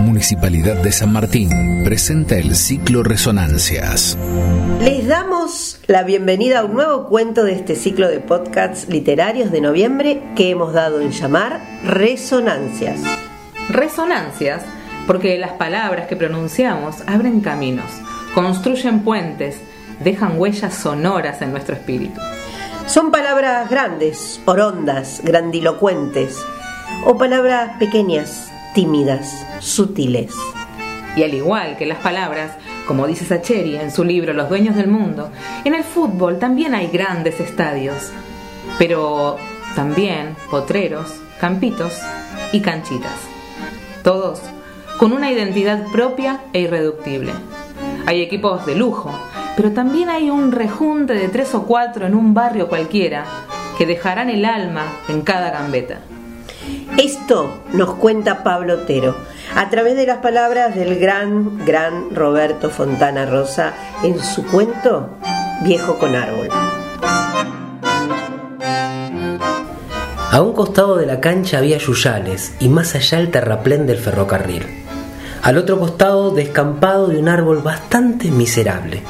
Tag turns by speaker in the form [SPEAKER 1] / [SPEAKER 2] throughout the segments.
[SPEAKER 1] Municipalidad de San Martín presenta el ciclo Resonancias.
[SPEAKER 2] Les damos la bienvenida a un nuevo cuento de este ciclo de podcasts literarios de noviembre que hemos dado en llamar Resonancias.
[SPEAKER 3] Resonancias porque las palabras que pronunciamos abren caminos, construyen puentes, dejan huellas sonoras en nuestro espíritu.
[SPEAKER 2] Son palabras grandes, orondas, grandilocuentes, o palabras pequeñas, tímidas, sutiles.
[SPEAKER 3] Y al igual que las palabras, como dice Sacheri en su libro Los dueños del mundo, en el fútbol también hay grandes estadios, pero también potreros, campitos y canchitas. Todos con una identidad propia e irreductible. Hay equipos de lujo, pero también hay un rejunte de tres o cuatro en un barrio cualquiera que dejarán el alma en cada gambeta.
[SPEAKER 2] Esto nos cuenta Pablo Otero a través de las palabras del gran, gran Roberto Fontana Rosa en su cuento Viejo con Árbol.
[SPEAKER 4] A un costado de la cancha había yuyales y más allá el terraplén del ferrocarril. Al otro costado descampado de un árbol bastante miserable.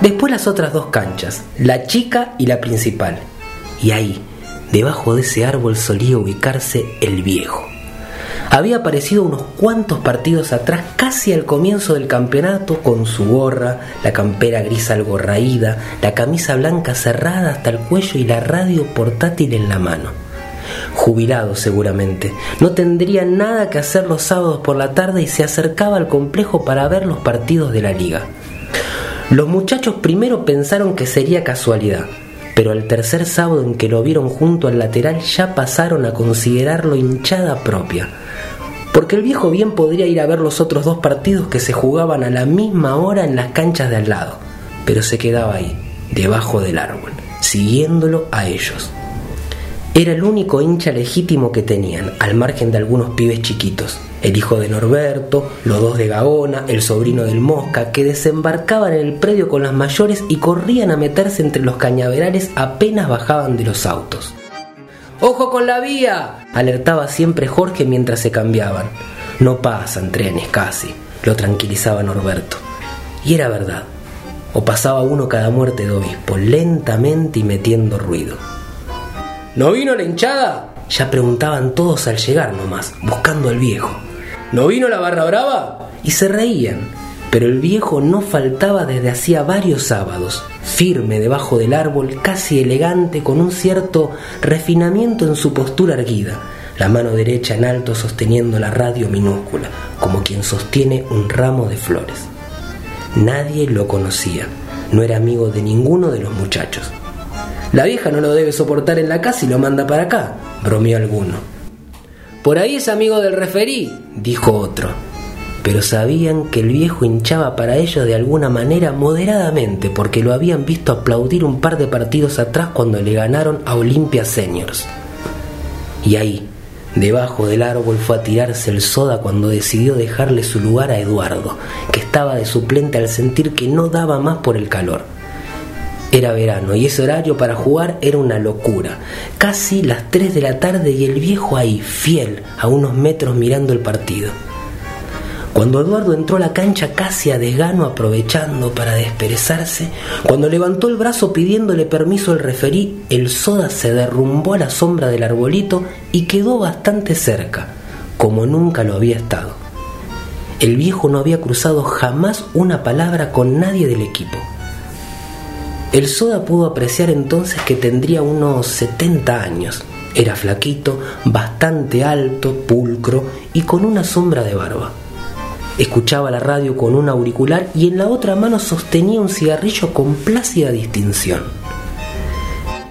[SPEAKER 4] Después las otras dos canchas, la chica y la principal. Y ahí, debajo de ese árbol solía ubicarse el viejo. Había aparecido unos cuantos partidos atrás, casi al comienzo del campeonato, con su gorra, la campera gris algo raída, la camisa blanca cerrada hasta el cuello y la radio portátil en la mano jubilado seguramente. No tendría nada que hacer los sábados por la tarde y se acercaba al complejo para ver los partidos de la liga. Los muchachos primero pensaron que sería casualidad, pero el tercer sábado en que lo vieron junto al lateral ya pasaron a considerarlo hinchada propia. Porque el viejo bien podría ir a ver los otros dos partidos que se jugaban a la misma hora en las canchas de al lado, pero se quedaba ahí, debajo del árbol, siguiéndolo a ellos. Era el único hincha legítimo que tenían, al margen de algunos pibes chiquitos. El hijo de Norberto, los dos de Gaona, el sobrino del Mosca, que desembarcaban en el predio con las mayores y corrían a meterse entre los cañaverales apenas bajaban de los autos. ¡Ojo con la vía! alertaba siempre Jorge mientras se cambiaban. No pasan trenes casi, lo tranquilizaba Norberto. Y era verdad. O pasaba uno cada muerte de obispo, lentamente y metiendo ruido. ¿No vino la hinchada? Ya preguntaban todos al llegar nomás, buscando al viejo. ¿No vino la barra brava? Y se reían, pero el viejo no faltaba desde hacía varios sábados, firme debajo del árbol, casi elegante, con un cierto refinamiento en su postura erguida, la mano derecha en alto sosteniendo la radio minúscula, como quien sostiene un ramo de flores. Nadie lo conocía, no era amigo de ninguno de los muchachos. La vieja no lo debe soportar en la casa y lo manda para acá, bromeó alguno. Por ahí es amigo del referí, dijo otro. Pero sabían que el viejo hinchaba para ellos de alguna manera moderadamente porque lo habían visto aplaudir un par de partidos atrás cuando le ganaron a Olimpia Seniors. Y ahí, debajo del árbol, fue a tirarse el soda cuando decidió dejarle su lugar a Eduardo, que estaba de suplente al sentir que no daba más por el calor. Era verano y ese horario para jugar era una locura. Casi las 3 de la tarde y el viejo ahí, fiel, a unos metros mirando el partido. Cuando Eduardo entró a la cancha casi a desgano aprovechando para desperezarse, cuando levantó el brazo pidiéndole permiso al referí, el soda se derrumbó a la sombra del arbolito y quedó bastante cerca, como nunca lo había estado. El viejo no había cruzado jamás una palabra con nadie del equipo. El soda pudo apreciar entonces que tendría unos 70 años. Era flaquito, bastante alto, pulcro y con una sombra de barba. Escuchaba la radio con un auricular y en la otra mano sostenía un cigarrillo con plácida distinción.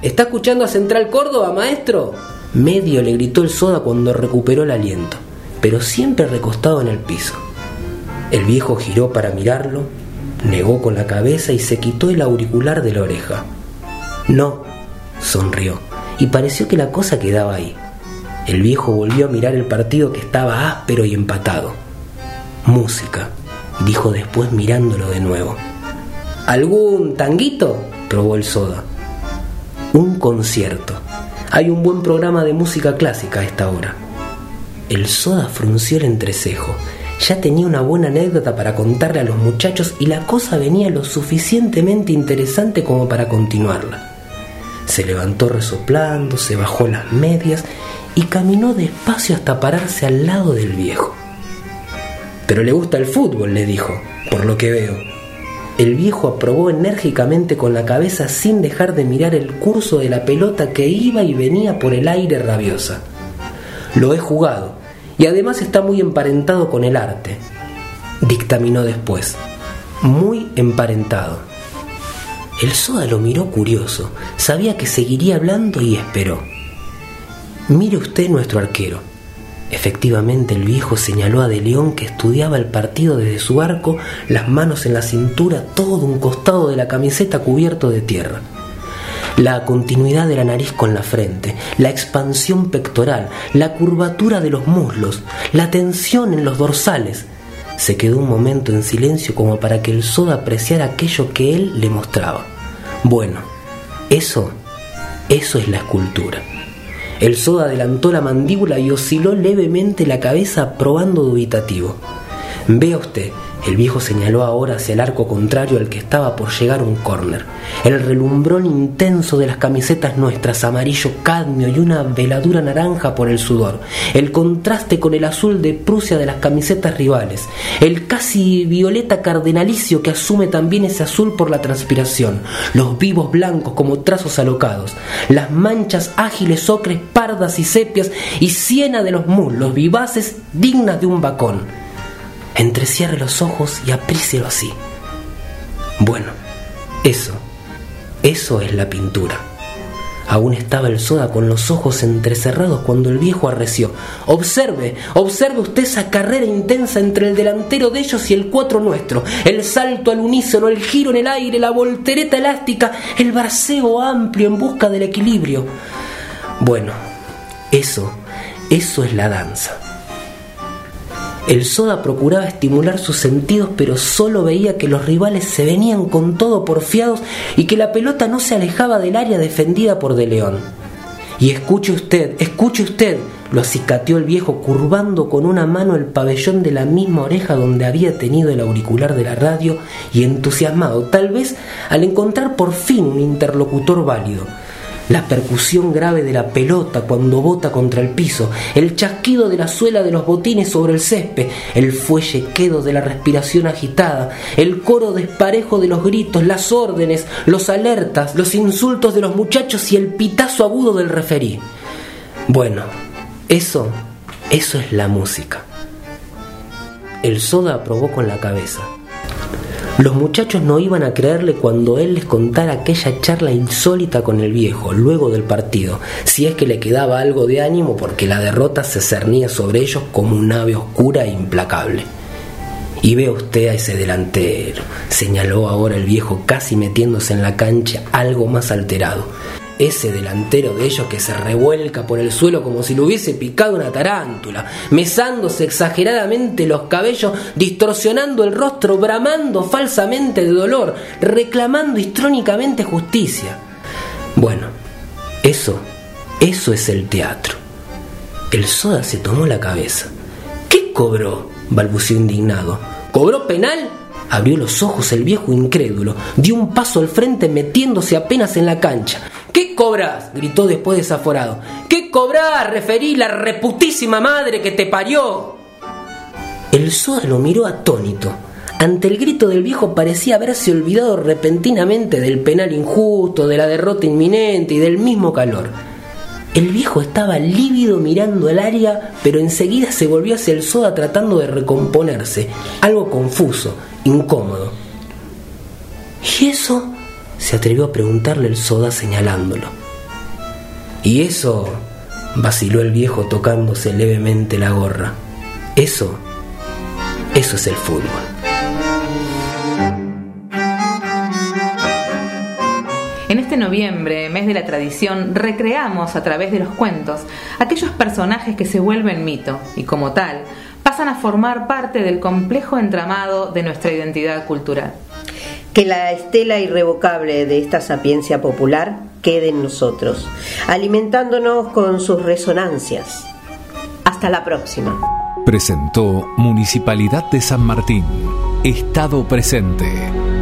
[SPEAKER 4] ¿Está escuchando a Central Córdoba, maestro? Medio le gritó el soda cuando recuperó el aliento, pero siempre recostado en el piso. El viejo giró para mirarlo, Negó con la cabeza y se quitó el auricular de la oreja. No, sonrió, y pareció que la cosa quedaba ahí. El viejo volvió a mirar el partido que estaba áspero y empatado. Música, dijo después mirándolo de nuevo. ¿Algún tanguito? probó el soda. Un concierto. Hay un buen programa de música clásica a esta hora. El soda frunció el entrecejo. Ya tenía una buena anécdota para contarle a los muchachos y la cosa venía lo suficientemente interesante como para continuarla. Se levantó resoplando, se bajó las medias y caminó despacio hasta pararse al lado del viejo. Pero le gusta el fútbol, le dijo, por lo que veo. El viejo aprobó enérgicamente con la cabeza sin dejar de mirar el curso de la pelota que iba y venía por el aire rabiosa. Lo he jugado y además está muy emparentado con el arte, dictaminó después. Muy emparentado. El soda lo miró curioso, sabía que seguiría hablando y esperó. Mire usted nuestro arquero. Efectivamente el viejo señaló a De León que estudiaba el partido desde su arco, las manos en la cintura, todo un costado de la camiseta cubierto de tierra. La continuidad de la nariz con la frente, la expansión pectoral, la curvatura de los muslos, la tensión en los dorsales. Se quedó un momento en silencio como para que el soda apreciara aquello que él le mostraba. Bueno, eso, eso es la escultura. El soda adelantó la mandíbula y osciló levemente la cabeza probando dubitativo. Vea usted, el viejo señaló ahora hacia el arco contrario al que estaba por llegar un córner. El relumbrón intenso de las camisetas nuestras, amarillo cadmio y una veladura naranja por el sudor. El contraste con el azul de Prusia de las camisetas rivales. El casi violeta cardenalicio que asume también ese azul por la transpiración. Los vivos blancos como trazos alocados. Las manchas ágiles ocres, pardas y sepias y siena de los muslos vivaces dignas de un bacón Entrecierre los ojos y aprícielo así. Bueno, eso, eso es la pintura. Aún estaba el soda con los ojos entrecerrados cuando el viejo arreció. Observe, observe usted esa carrera intensa entre el delantero de ellos y el cuatro nuestro. El salto al unísono, el giro en el aire, la voltereta elástica, el barceo amplio en busca del equilibrio. Bueno, eso, eso es la danza. El soda procuraba estimular sus sentidos, pero solo veía que los rivales se venían con todo porfiados y que la pelota no se alejaba del área defendida por De León. Y escuche usted, escuche usted, lo acicateó el viejo curvando con una mano el pabellón de la misma oreja donde había tenido el auricular de la radio y entusiasmado, tal vez al encontrar por fin un interlocutor válido la percusión grave de la pelota cuando bota contra el piso, el chasquido de la suela de los botines sobre el césped, el fuelle quedo de la respiración agitada, el coro desparejo de los gritos, las órdenes, los alertas, los insultos de los muchachos y el pitazo agudo del referí. Bueno, eso, eso es la música. El soda aprobó con la cabeza. Los muchachos no iban a creerle cuando él les contara aquella charla insólita con el viejo, luego del partido, si es que le quedaba algo de ánimo porque la derrota se cernía sobre ellos como un ave oscura e implacable. Y ve usted a ese delantero, señaló ahora el viejo casi metiéndose en la cancha algo más alterado ese delantero de ellos que se revuelca por el suelo como si le hubiese picado una tarántula, mesándose exageradamente los cabellos, distorsionando el rostro, bramando falsamente de dolor, reclamando histrónicamente justicia. Bueno, eso, eso es el teatro. El soda se tomó la cabeza. ¿Qué cobró? balbuceó indignado. ¿Cobró penal? Abrió los ojos el viejo incrédulo, dio un paso al frente metiéndose apenas en la cancha. ¿Qué cobras? gritó después desaforado. ¿Qué cobras? referí la reputísima madre que te parió. El soda lo miró atónito. Ante el grito del viejo parecía haberse olvidado repentinamente del penal injusto, de la derrota inminente y del mismo calor. El viejo estaba lívido mirando el área, pero enseguida se volvió hacia el soda tratando de recomponerse, algo confuso, incómodo. ¿Y eso? Se atrevió a preguntarle el soda señalándolo. Y eso, vaciló el viejo tocándose levemente la gorra. Eso, eso es el fútbol.
[SPEAKER 3] En este noviembre, mes de la tradición, recreamos a través de los cuentos aquellos personajes que se vuelven mito y como tal pasan a formar parte del complejo entramado de nuestra identidad cultural
[SPEAKER 2] que la estela irrevocable de esta sapiencia popular quede en nosotros, alimentándonos con sus resonancias, hasta la próxima.
[SPEAKER 1] Presentó Municipalidad de San Martín. Estado presente.